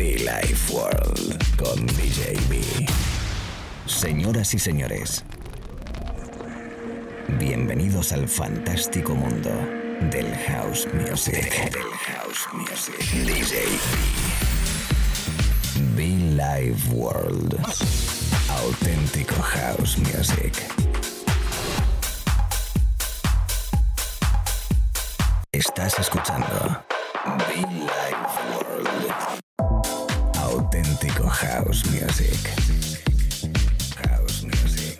Be Life World con DJ B. Señoras y señores, bienvenidos al fantástico mundo del house music. Del house music. DJ B. Be Live World. Auténtico house music. Estás escuchando Be house music. House music.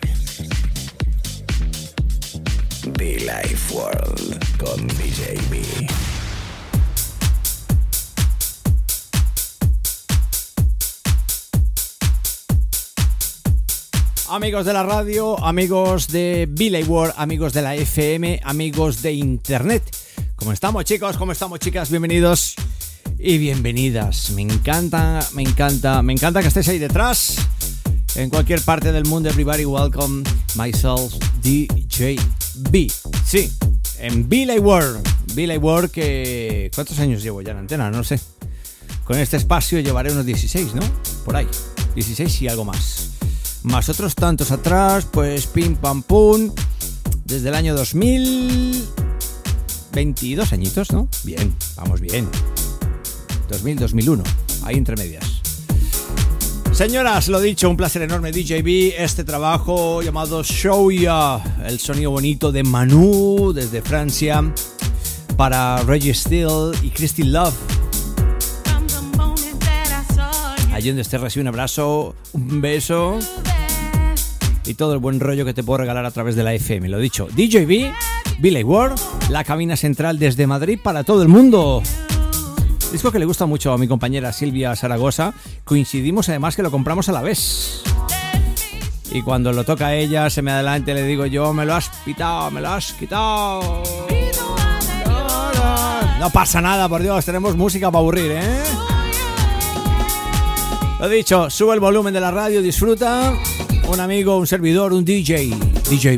Be Life World con DJ B. Amigos de la radio, amigos de Billy World, amigos de la FM, amigos de Internet. ¿Cómo estamos chicos? ¿Cómo estamos chicas? Bienvenidos y bienvenidas. Me encanta, me encanta, me encanta que estéis ahí detrás. En cualquier parte del mundo, everybody welcome myself, DJ B. Sí, en Billy World. Billy World que... ¿Cuántos años llevo ya en antena? No sé. Con este espacio llevaré unos 16, ¿no? Por ahí. 16 y algo más. Más otros tantos atrás, pues pim pam pum. Desde el año 2000... 22 añitos, ¿no? Bien, vamos bien. 2000-2001, ahí entre medias. Señoras, lo dicho, un placer enorme DJB, este trabajo llamado Show Ya, el sonido bonito de Manu desde Francia para Reggie Steele y Christy Love. Allí donde estés recibe un abrazo, un beso y todo el buen rollo que te puedo regalar a través de la FM. Lo dicho, DJB, Billy Ward, la cabina central desde Madrid para todo el mundo. Disco que le gusta mucho a mi compañera Silvia Zaragoza. Coincidimos además que lo compramos a la vez. Y cuando lo toca ella, se me adelante le digo yo, me lo has pitado, me lo has quitado. No pasa nada, por Dios, tenemos música para aburrir, ¿eh? Lo dicho, sube el volumen de la radio, disfruta. Un amigo, un servidor, un DJ, DJ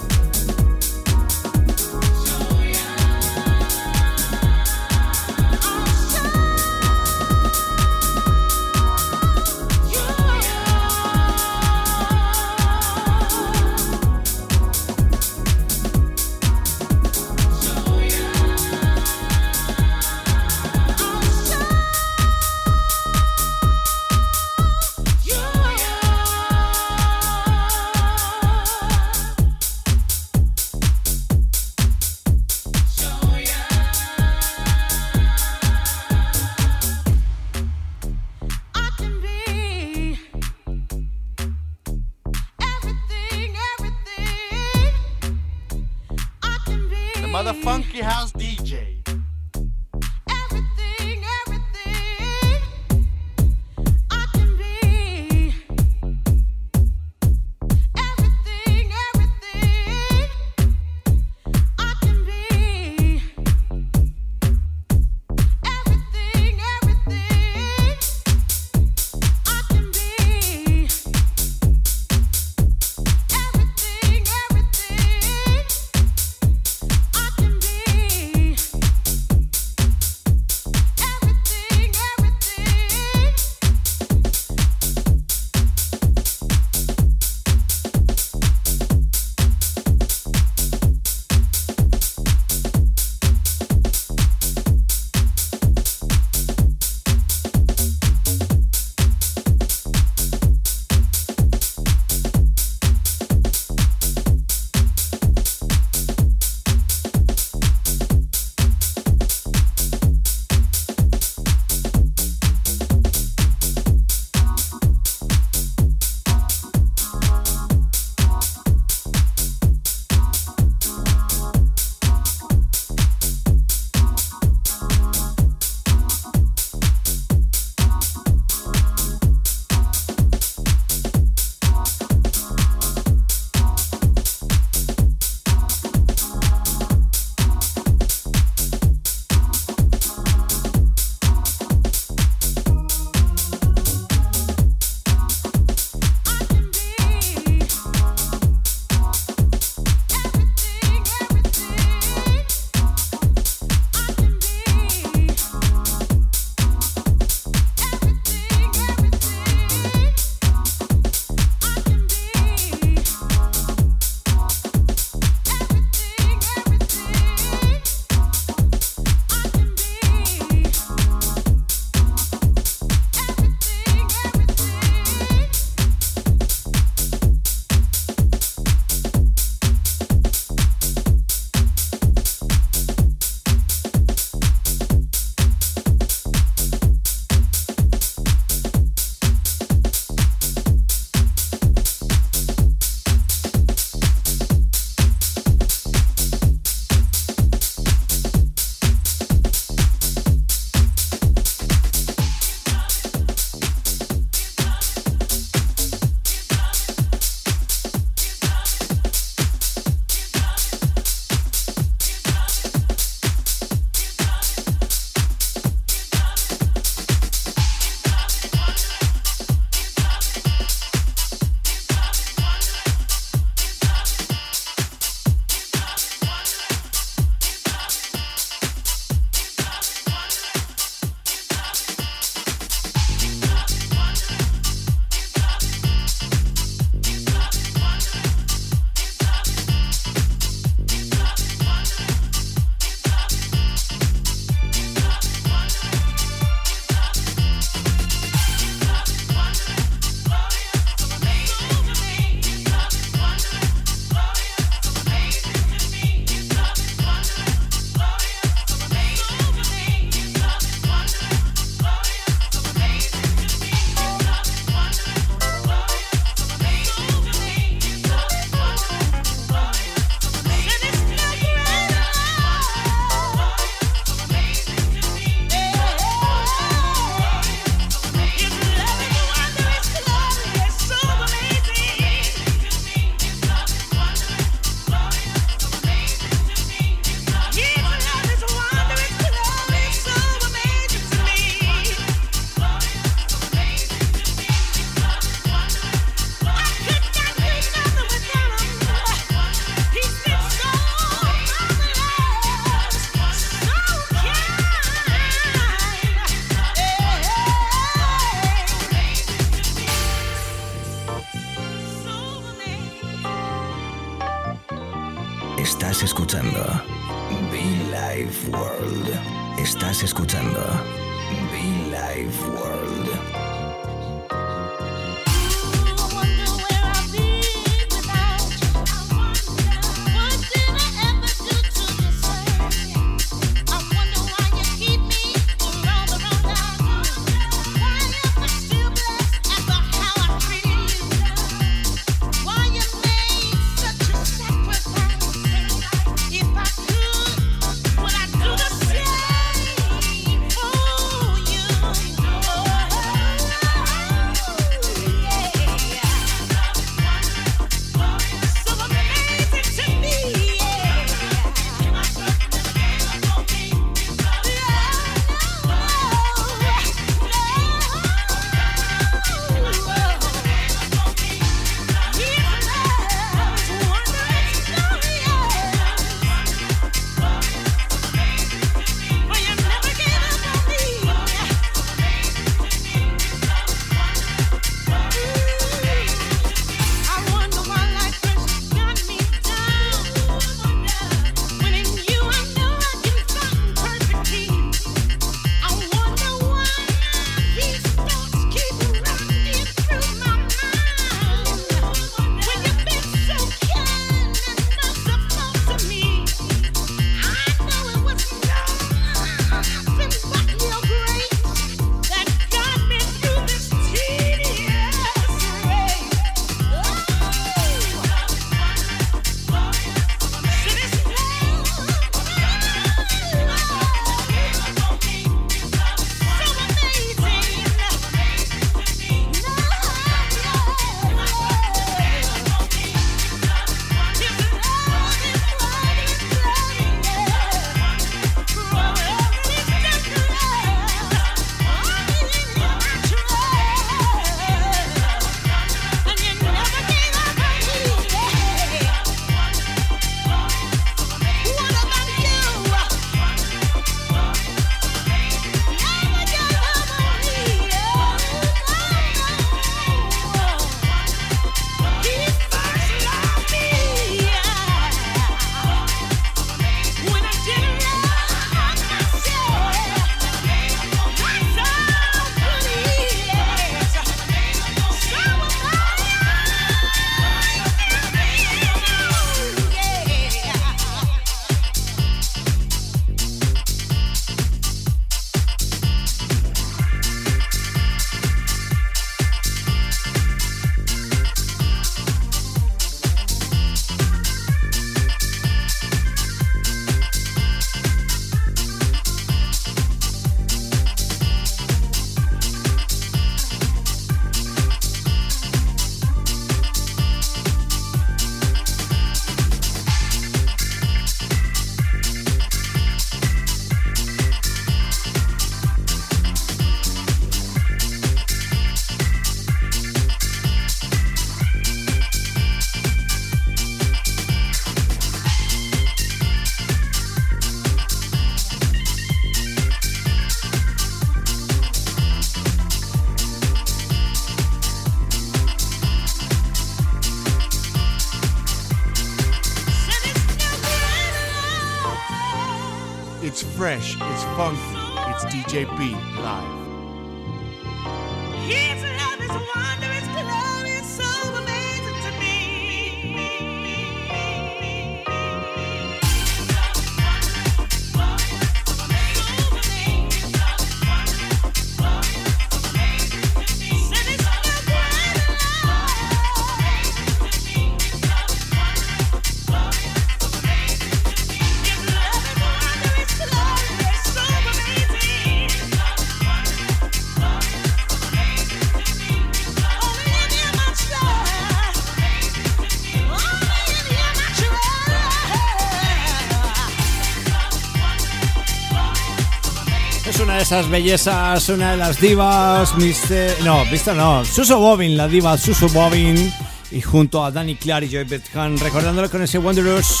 esas bellezas, una de las divas, Mr. No, Mr. no, Suso Bobin, la diva Suso Bobin. Y junto a Danny Clark y Joy Bethan, recordándolo con ese Wondrous.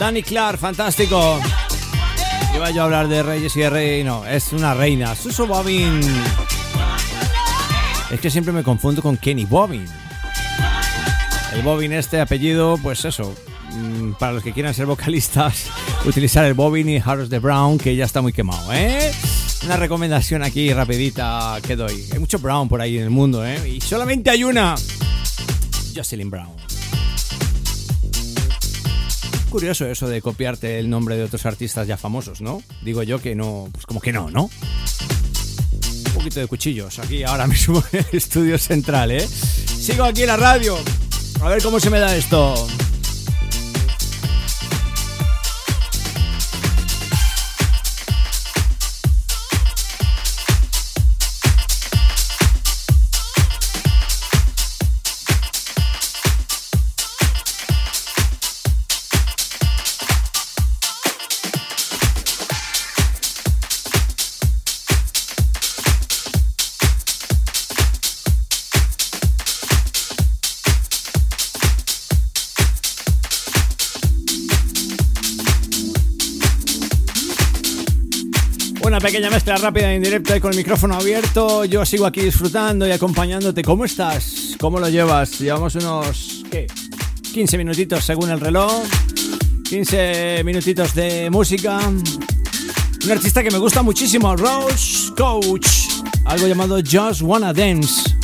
Danny Clark, fantástico. Iba yo a hablar de reyes y de rey, no, es una reina. Suso Bobin. Es que siempre me confundo con Kenny Bobin. El Bobin este apellido, pues eso, mm, para los que quieran ser vocalistas, utilizar el Bobin y Harris de Brown, que ya está muy quemado, ¿eh? Una recomendación aquí rapidita que doy. Hay mucho Brown por ahí en el mundo, ¿eh? Y solamente hay una. Jocelyn Brown. Curioso eso de copiarte el nombre de otros artistas ya famosos, ¿no? Digo yo que no, pues como que no, ¿no? Un poquito de cuchillos aquí ahora mismo en el estudio central, ¿eh? Sigo aquí en la radio. A ver cómo se me da esto. Pequeña mezcla rápida en directo y con el micrófono abierto. Yo sigo aquí disfrutando y acompañándote. ¿Cómo estás? ¿Cómo lo llevas? Llevamos unos, ¿qué? 15 minutitos según el reloj. 15 minutitos de música. Un artista que me gusta muchísimo, Rose Coach. Algo llamado Just Wanna Dance.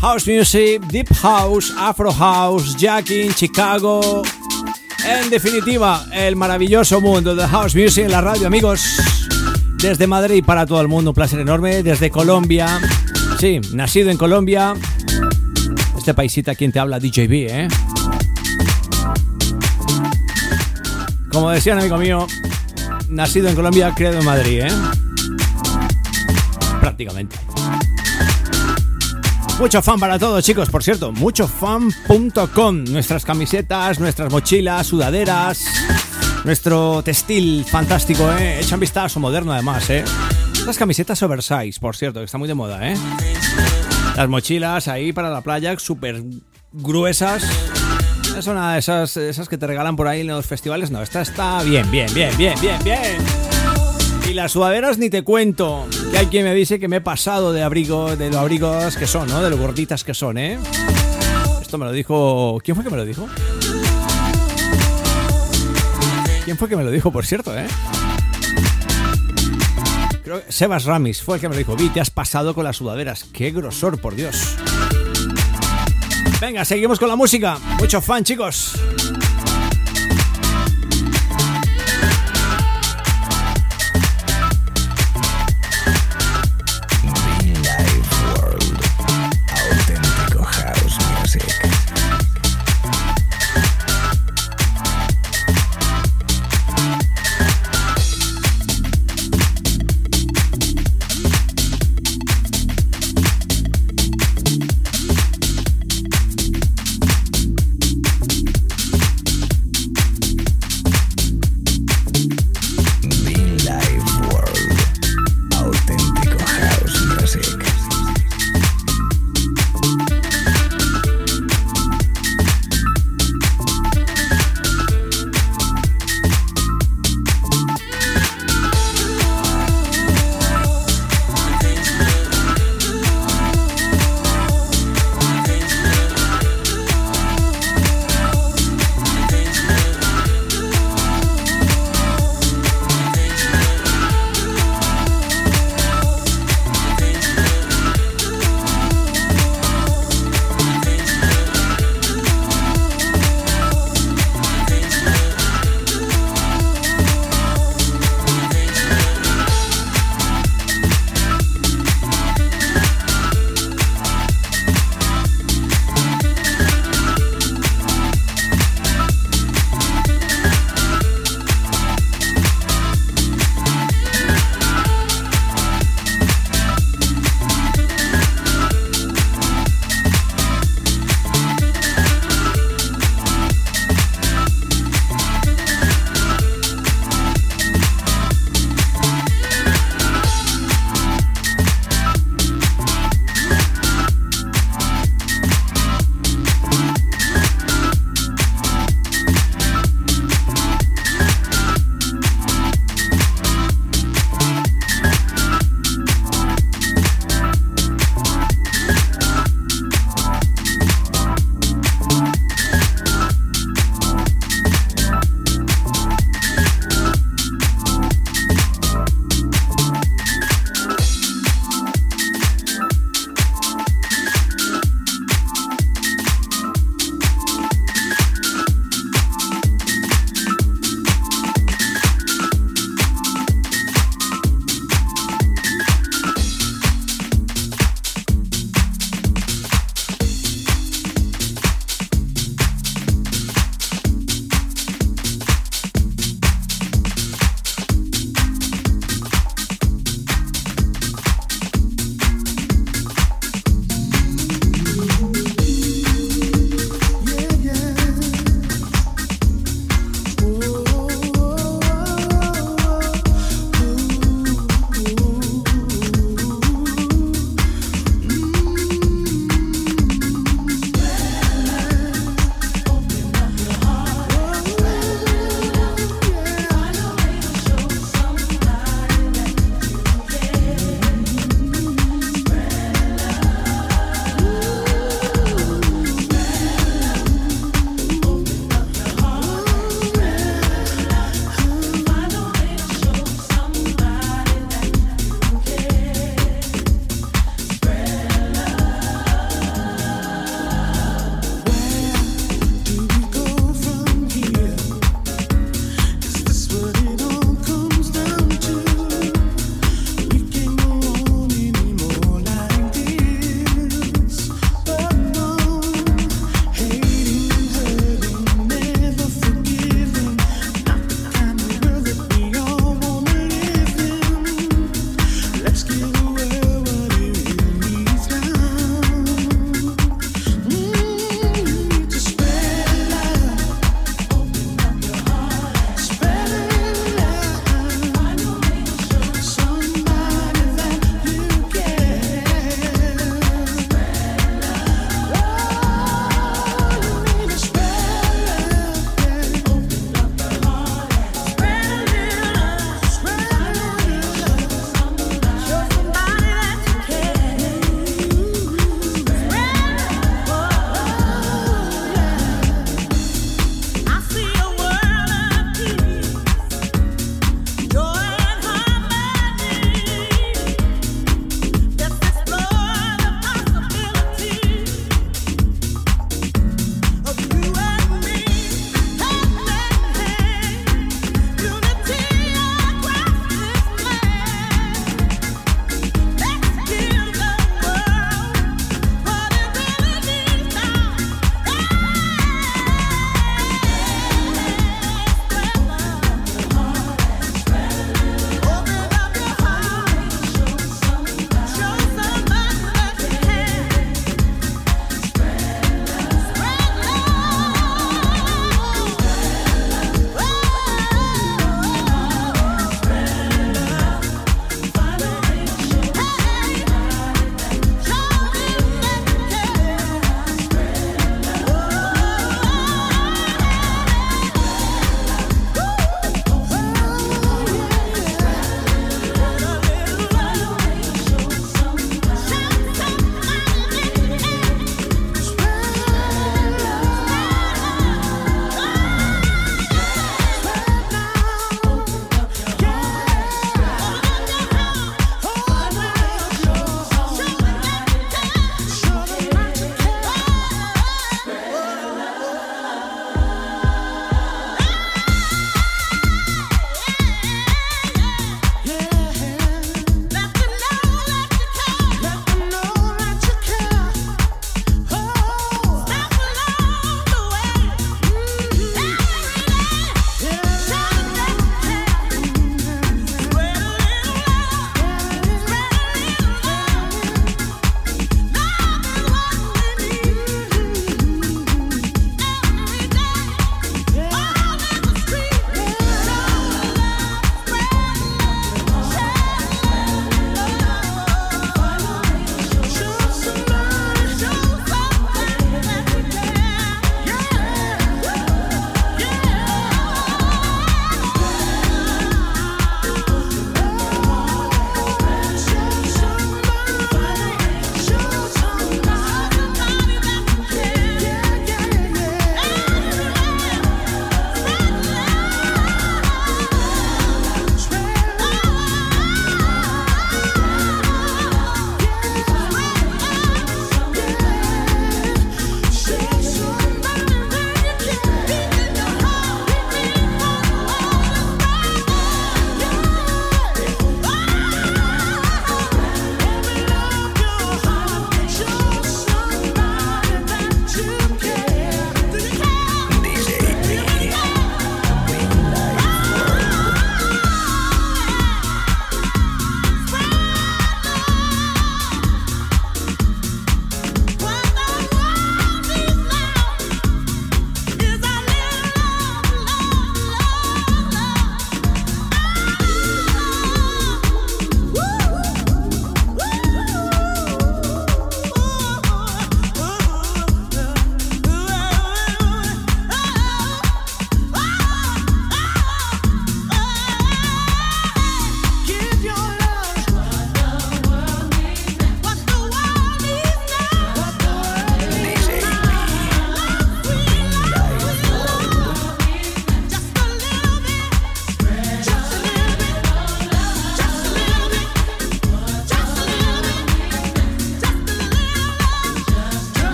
House Music, Deep House, Afro House, Jacking, Chicago. En definitiva, el maravilloso mundo de House Music en la radio, amigos. Desde Madrid para todo el mundo, un placer enorme. Desde Colombia, sí, nacido en Colombia. Este paisita quien te habla, DJB, ¿eh? Como decía un amigo mío, nacido en Colombia, creado en Madrid, ¿eh? Prácticamente. Mucho fan para todos, chicos, por cierto, muchofan.com. Nuestras camisetas, nuestras mochilas, sudaderas, nuestro textil fantástico, ¿eh? Echa un vistazo moderno además, ¿eh? Las camisetas oversize, por cierto, que está muy de moda, ¿eh? Las mochilas ahí para la playa, súper gruesas. Es una de esas, esas que te regalan por ahí en los festivales. No, esta está bien, bien, bien, bien, bien, bien. Y las sudaderas ni te cuento. Que hay quien me dice que me he pasado de abrigo, de lo abrigos que son, ¿no? De lo gorditas que son, ¿eh? Esto me lo dijo. ¿Quién fue que me lo dijo? ¿Quién fue que me lo dijo, por cierto, eh? Creo que Sebas Ramis fue el que me lo dijo. Vi, te has pasado con las sudaderas. Qué grosor, por Dios. Venga, seguimos con la música. Mucho fan, chicos.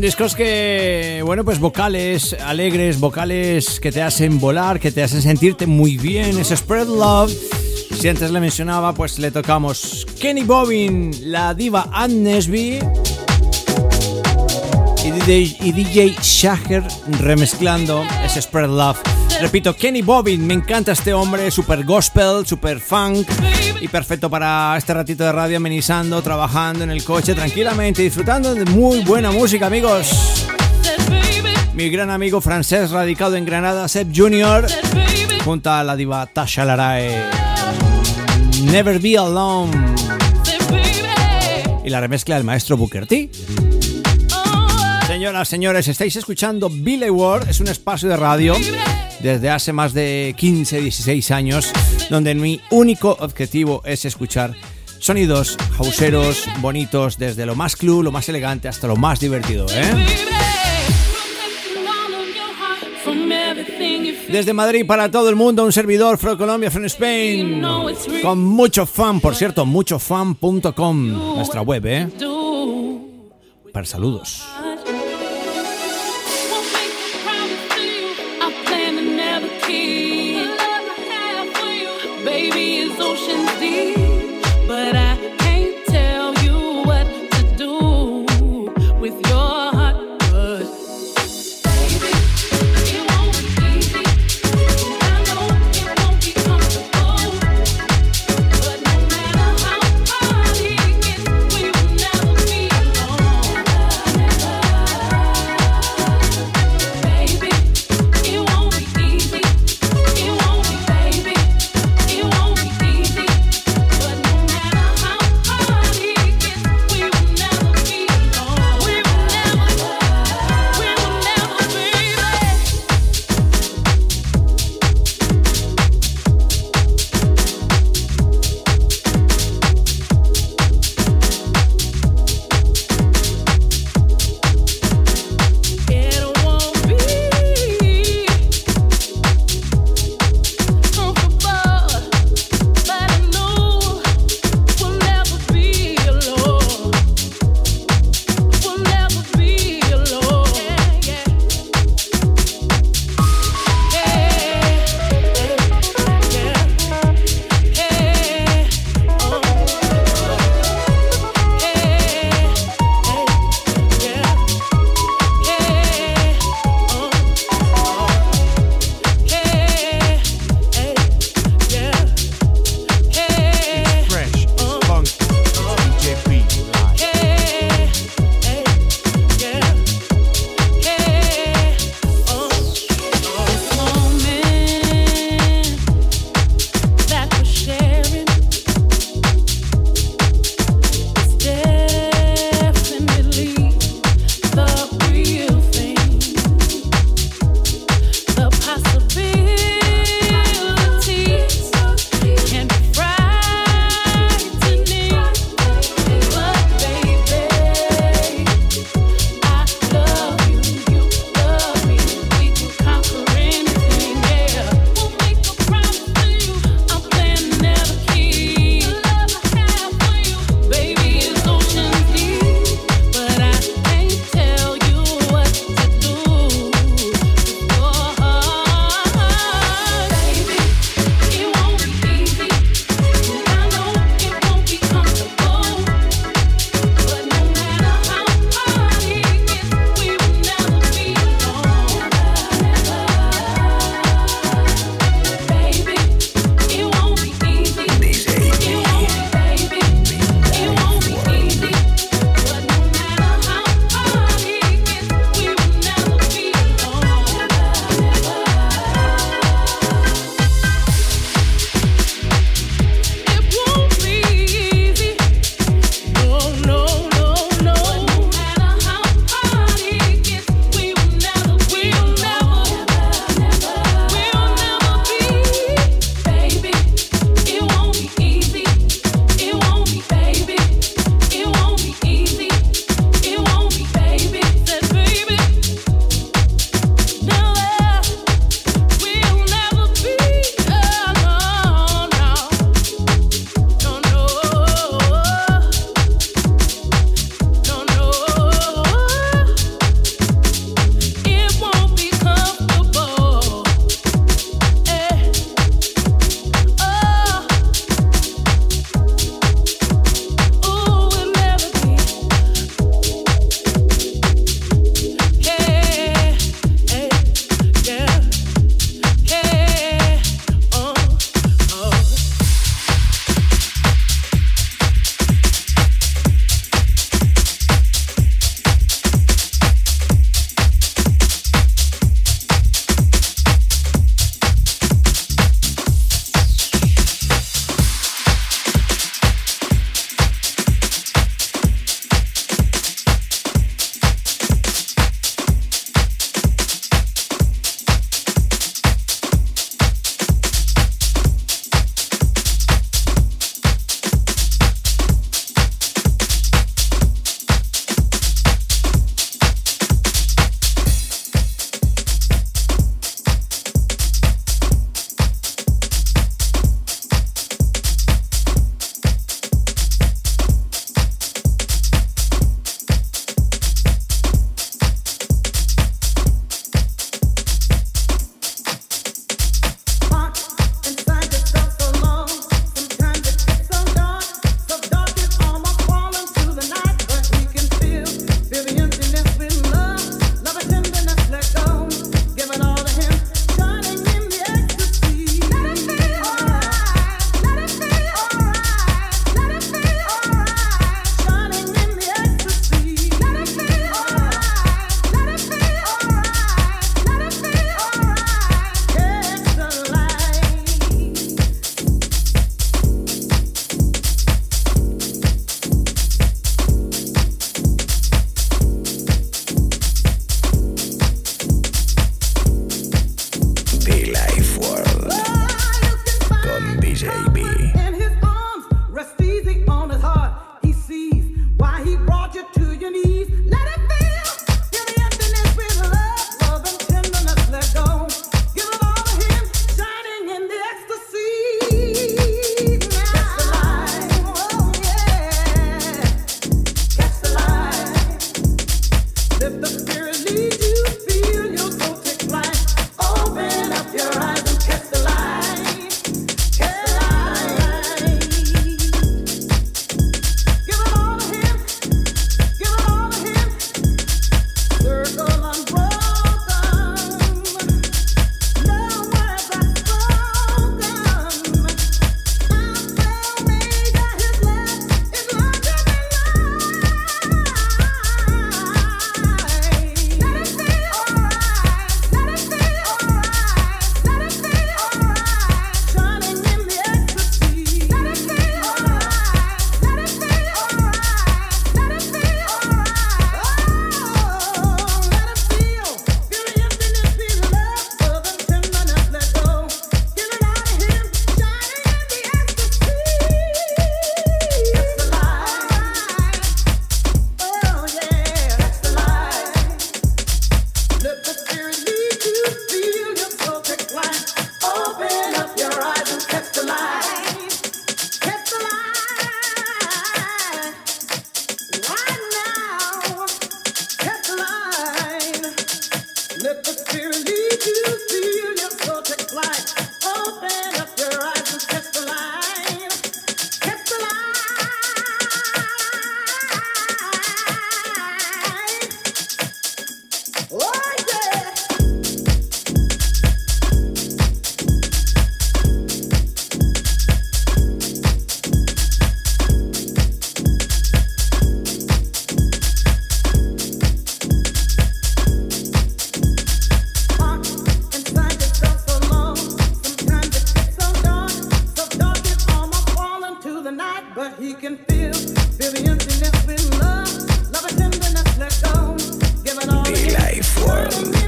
Discos que, bueno, pues vocales alegres, vocales que te hacen volar, que te hacen sentirte muy bien. Es Spread Love. Si antes le mencionaba, pues le tocamos Kenny Bobbin, la diva Ann Nesby y DJ, y remezclando ese Spread Love. Repito, Kenny Bobbin, me encanta este hombre, super gospel, super funk y perfecto para este ratito de radio amenizando, trabajando en el coche tranquilamente, disfrutando de muy buena música, amigos. Mi gran amigo francés radicado en Granada, Seb Jr., junto a la diva Tasha Larae. Never Be Alone. Y la remezcla del maestro Booker T. Señoras, señores, estáis escuchando Billy Ward, es un espacio de radio desde hace más de 15, 16 años, donde mi único objetivo es escuchar sonidos hauseros, bonitos, desde lo más club, lo más elegante hasta lo más divertido, ¿eh? Desde Madrid para todo el mundo, un servidor Fro Colombia from Spain. Con mucho fan, por cierto, muchofan.com, nuestra web, ¿eh? Para saludos. Lift the Life World.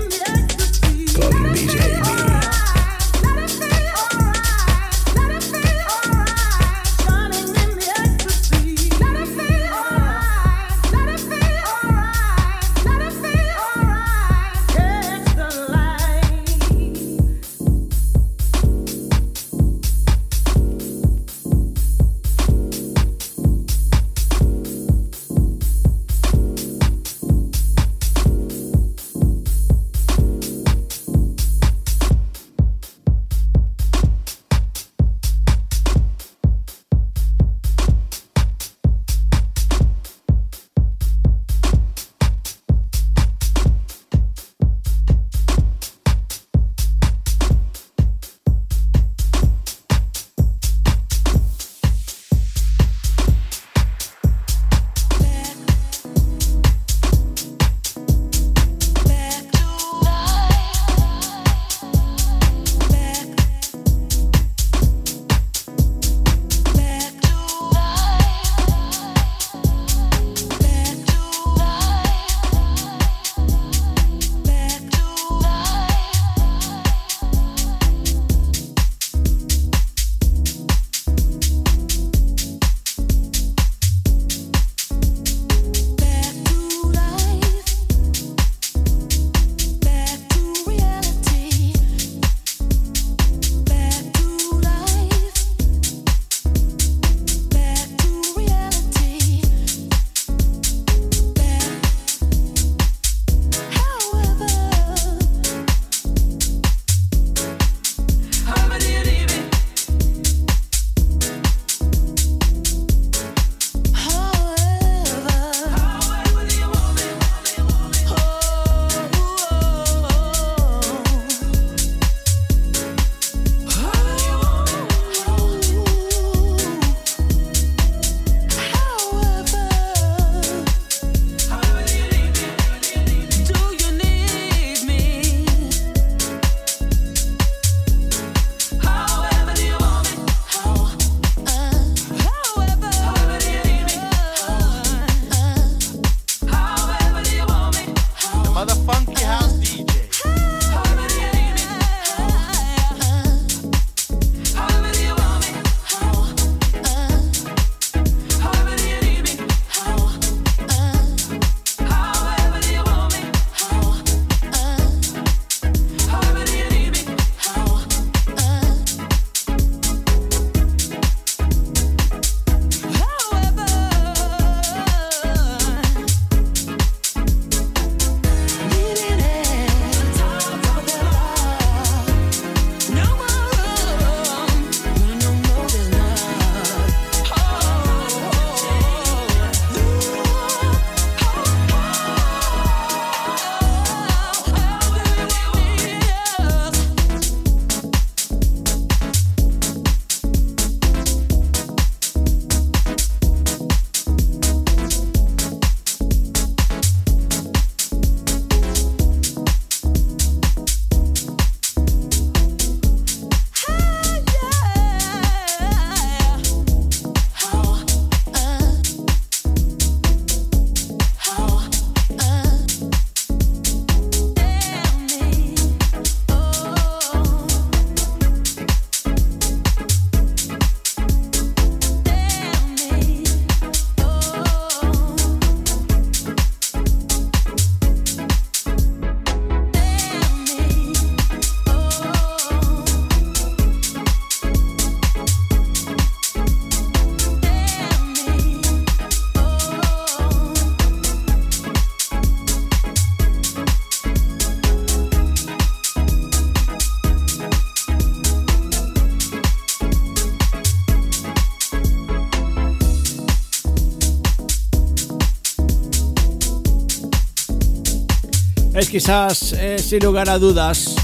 Quizás, eh, sin lugar a dudas,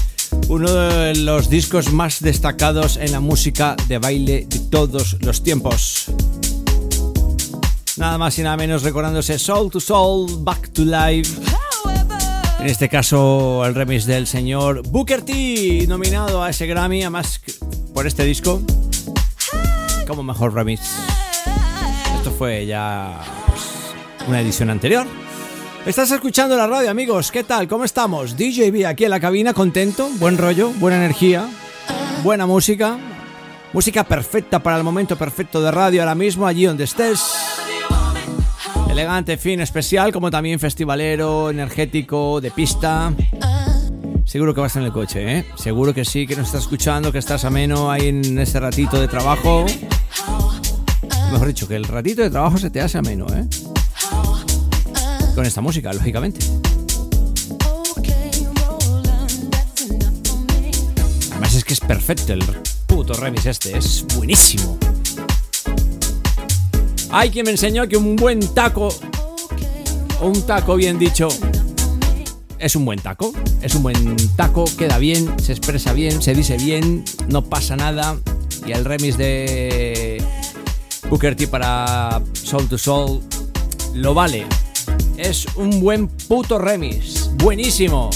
uno de los discos más destacados en la música de baile de todos los tiempos. Nada más y nada menos recordándose Soul to Soul, Back to Life. En este caso, el remix del señor Booker T, nominado a ese Grammy, además por este disco, como mejor remix. Esto fue ya pues, una edición anterior. Estás escuchando la radio, amigos. ¿Qué tal? ¿Cómo estamos? DJB aquí en la cabina, contento, buen rollo, buena energía, buena música. Música perfecta para el momento perfecto de radio ahora mismo, allí donde estés. Elegante, fin, especial, como también festivalero, energético, de pista. Seguro que vas en el coche, ¿eh? Seguro que sí, que nos estás escuchando, que estás ameno ahí en ese ratito de trabajo. Mejor dicho, que el ratito de trabajo se te hace ameno, ¿eh? Con esta música, lógicamente. Además es que es perfecto el puto remix este, es buenísimo. Hay quien me enseñó que un buen taco, o un taco bien dicho, es un buen taco. Es un buen taco, queda bien, se expresa bien, se dice bien, no pasa nada. Y el remix de Booker T para Soul to Soul lo vale. Es un buen puto remix. Buenísimo.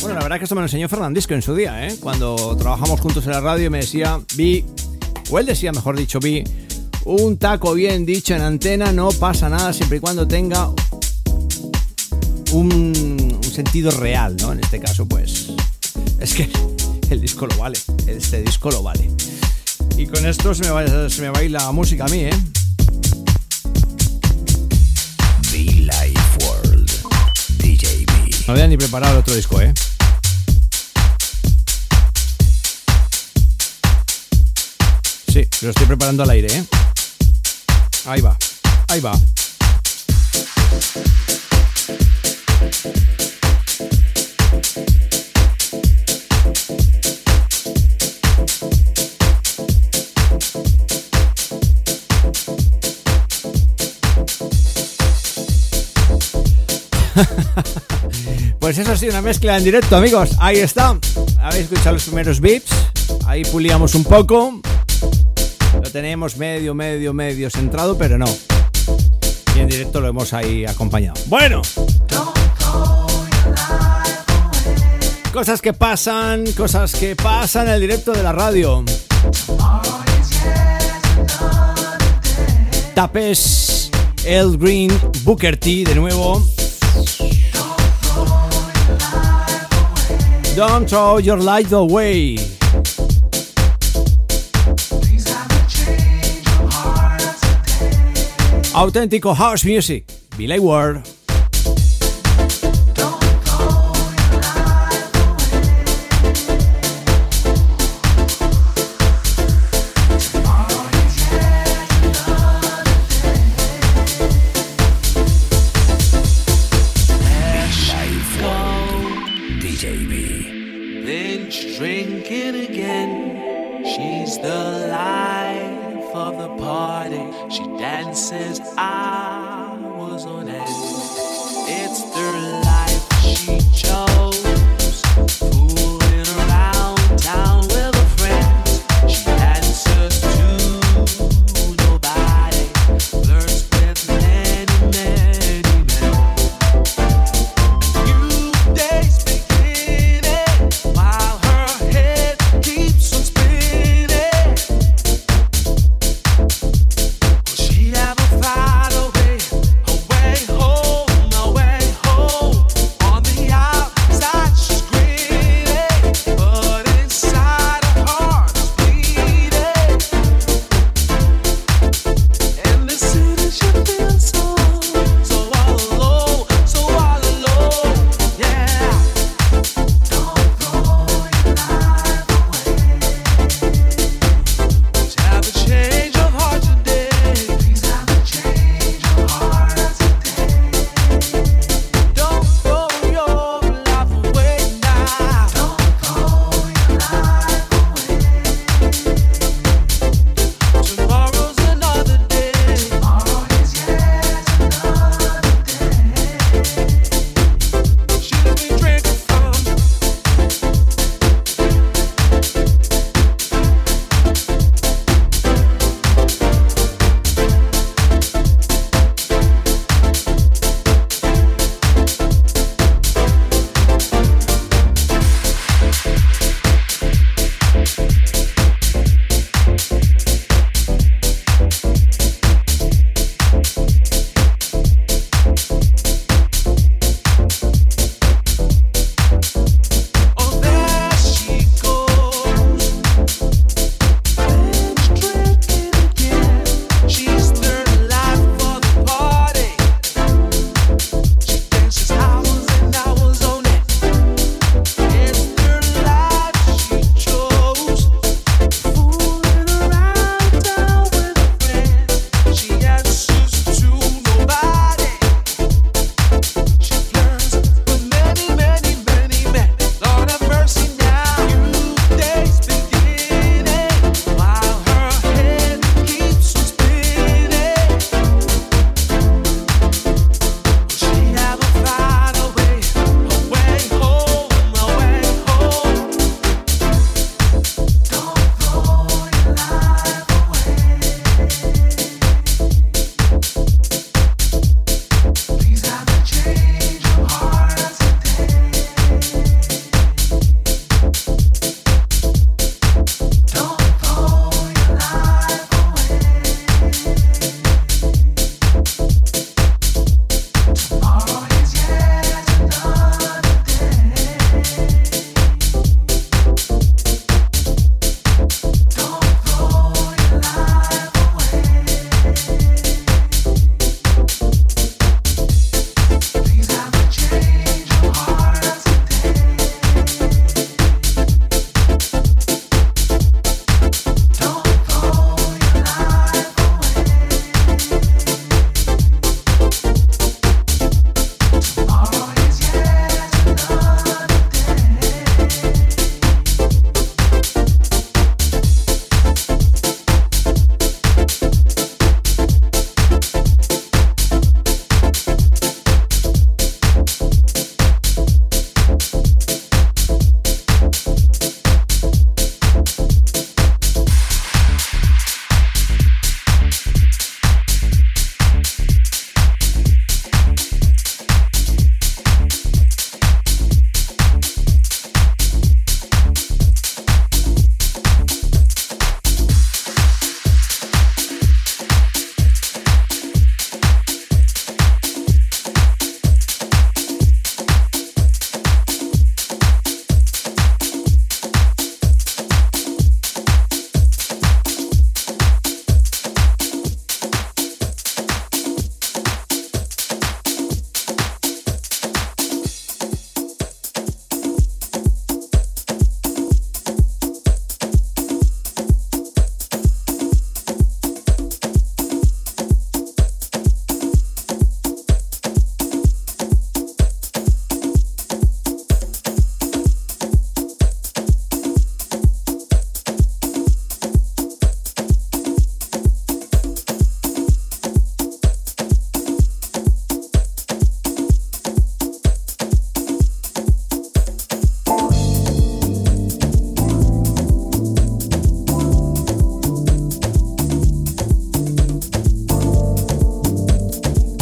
Bueno, la verdad que esto me lo enseñó Fernandisco en su día, ¿eh? Cuando trabajamos juntos en la radio me decía, vi, o él decía, mejor dicho, vi, un taco bien dicho en antena, no pasa nada siempre y cuando tenga un, un, sentido real, ¿no? En este caso, pues es que el disco lo vale, este disco lo vale. Y con esto se me va, se me va a ir la música a mí, ¿eh? No había ni preparado el otro disco, ¿eh? Sí, lo estoy preparando al aire, ¿eh? Ahí va, ahí va. Pues eso sí, una mezcla en directo, amigos. Ahí está. Habéis escuchado los primeros beats. Ahí pulíamos un poco. Lo tenemos medio, medio, medio centrado, pero no. Y en directo lo hemos ahí acompañado. Bueno. Cosas que pasan, cosas que pasan en el directo de la radio. Tapes, El Green, Booker T de nuevo. Don't throw your light away. Auténtico house music. Billy Ward.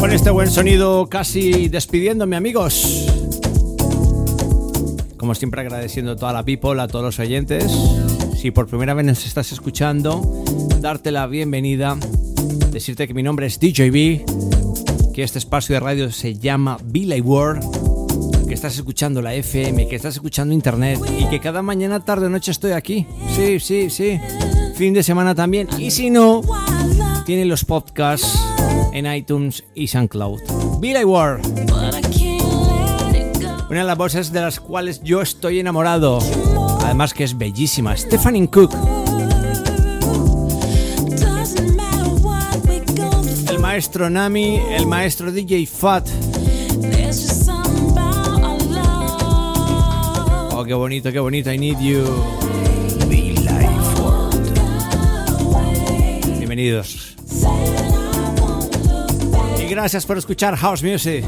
Con este buen sonido casi despidiéndome amigos. Como siempre agradeciendo a toda la people, a todos los oyentes. Si por primera vez nos estás escuchando, darte la bienvenida, decirte que mi nombre es DJB, que este espacio de radio se llama Billy World, que estás escuchando la FM, que estás escuchando internet y que cada mañana, tarde o noche estoy aquí. Sí, sí, sí. Fin de semana también. Y si no, tiene los podcasts en iTunes y SoundCloud. Billy Ward, una de las voces de las cuales yo estoy enamorado, además que es bellísima, Stephanie Cook. El maestro Nami, el maestro DJ Fat. Oh, qué bonito, qué bonito, I need you. Bienvenidos. Gracias por escuchar House Music.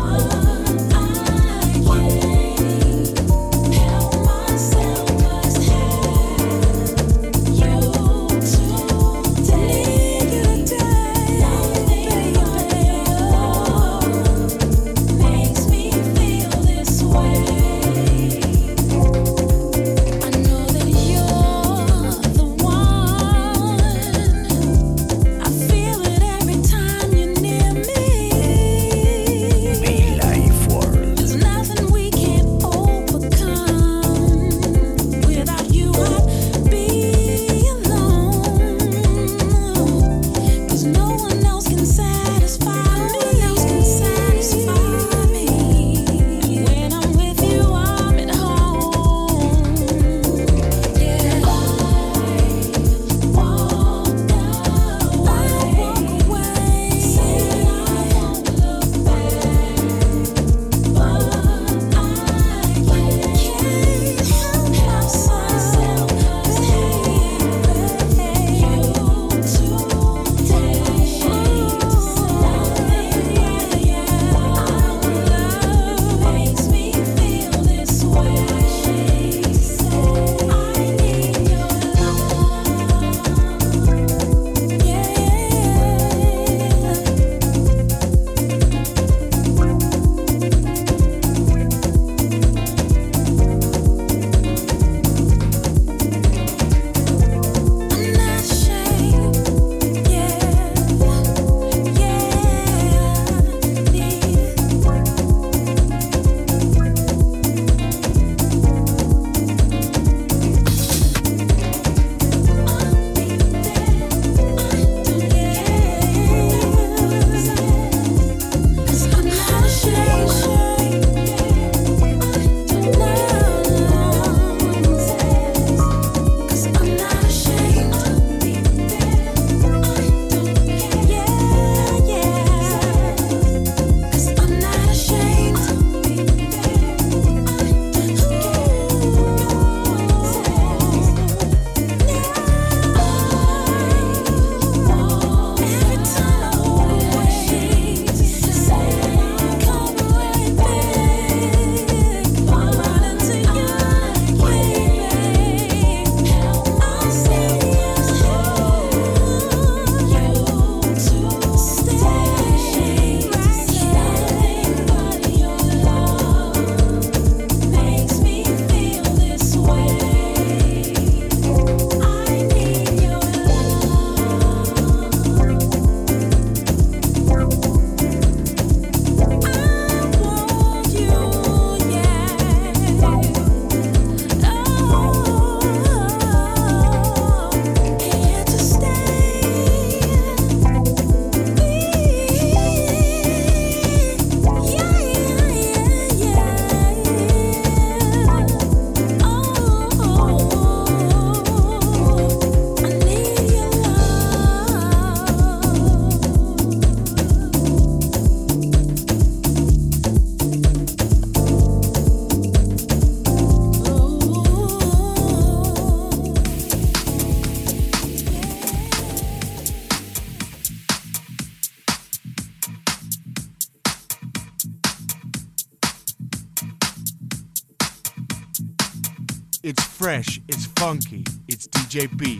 JP.